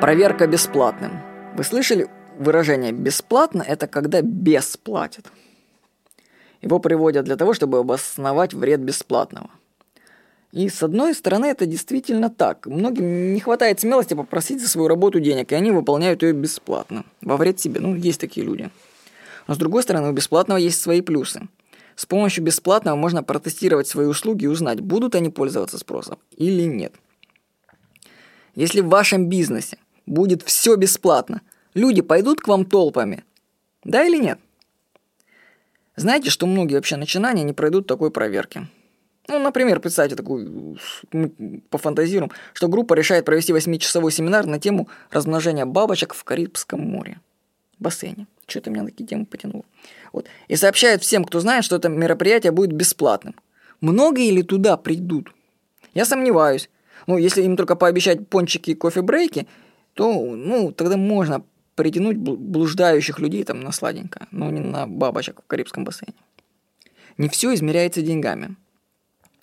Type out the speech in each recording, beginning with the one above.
Проверка бесплатным. Вы слышали выражение «бесплатно» – это когда бесплатят. Его приводят для того, чтобы обосновать вред бесплатного. И с одной стороны это действительно так. Многим не хватает смелости попросить за свою работу денег, и они выполняют ее бесплатно. Во вред себе. Ну, есть такие люди. Но с другой стороны, у бесплатного есть свои плюсы. С помощью бесплатного можно протестировать свои услуги и узнать, будут они пользоваться спросом или нет. Если в вашем бизнесе будет все бесплатно, люди пойдут к вам толпами, да или нет? Знаете, что многие вообще начинания не пройдут такой проверки? Ну, например, представьте такую, пофантазируем, что группа решает провести 8-часовой семинар на тему размножения бабочек в Карибском море, бассейне. Что-то меня на такие темы потянуло. Вот. И сообщает всем, кто знает, что это мероприятие будет бесплатным. Многие ли туда придут? Я сомневаюсь. Ну, если им только пообещать пончики и кофе-брейки, то, ну, тогда можно притянуть блуждающих людей там на сладенькое, но не на бабочек в Карибском бассейне. Не все измеряется деньгами.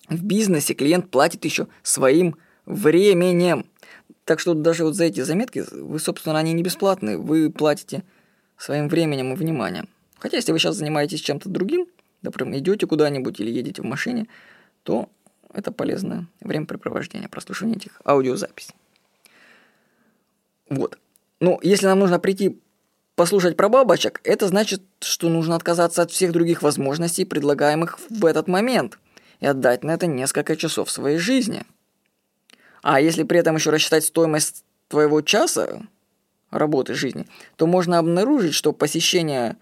В бизнесе клиент платит еще своим временем. Так что даже вот за эти заметки, вы, собственно, они не бесплатные, вы платите своим временем и вниманием. Хотя, если вы сейчас занимаетесь чем-то другим, например, идете куда-нибудь или едете в машине, то это полезное времяпрепровождение, прослушивание этих аудиозаписей. Вот. Ну, если нам нужно прийти послушать про бабочек, это значит, что нужно отказаться от всех других возможностей, предлагаемых в этот момент, и отдать на это несколько часов своей жизни. А если при этом еще рассчитать стоимость твоего часа, работы жизни, то можно обнаружить, что посещение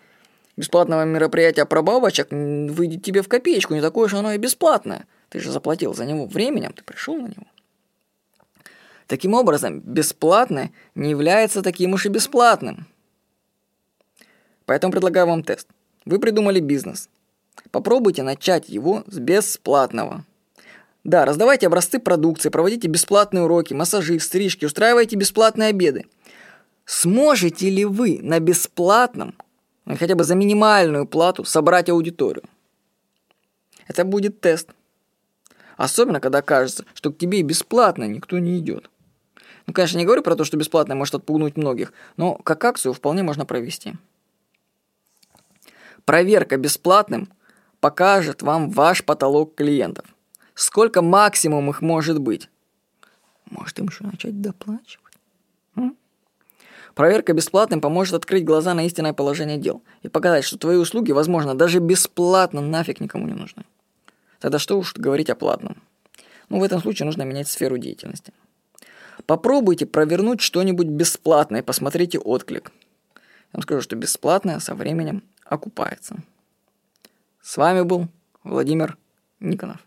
бесплатного мероприятия про бабочек выйдет тебе в копеечку, не такое же оно и бесплатное. Ты же заплатил за него временем, ты пришел на него. Таким образом, бесплатное не является таким уж и бесплатным. Поэтому предлагаю вам тест. Вы придумали бизнес. Попробуйте начать его с бесплатного. Да, раздавайте образцы продукции, проводите бесплатные уроки, массажи, стрижки, устраивайте бесплатные обеды. Сможете ли вы на бесплатном, хотя бы за минимальную плату, собрать аудиторию? Это будет тест. Особенно, когда кажется, что к тебе бесплатно никто не идет. Ну, конечно, не говорю про то, что бесплатно может отпугнуть многих, но как акцию вполне можно провести. Проверка бесплатным покажет вам ваш потолок клиентов. Сколько максимум их может быть? Может им еще начать доплачивать? Проверка бесплатным поможет открыть глаза на истинное положение дел и показать, что твои услуги, возможно, даже бесплатно нафиг никому не нужны. Тогда что уж говорить о платном? Ну, в этом случае нужно менять сферу деятельности. Попробуйте провернуть что-нибудь бесплатное посмотрите отклик. Я вам скажу, что бесплатное со временем окупается. С вами был Владимир Никонов.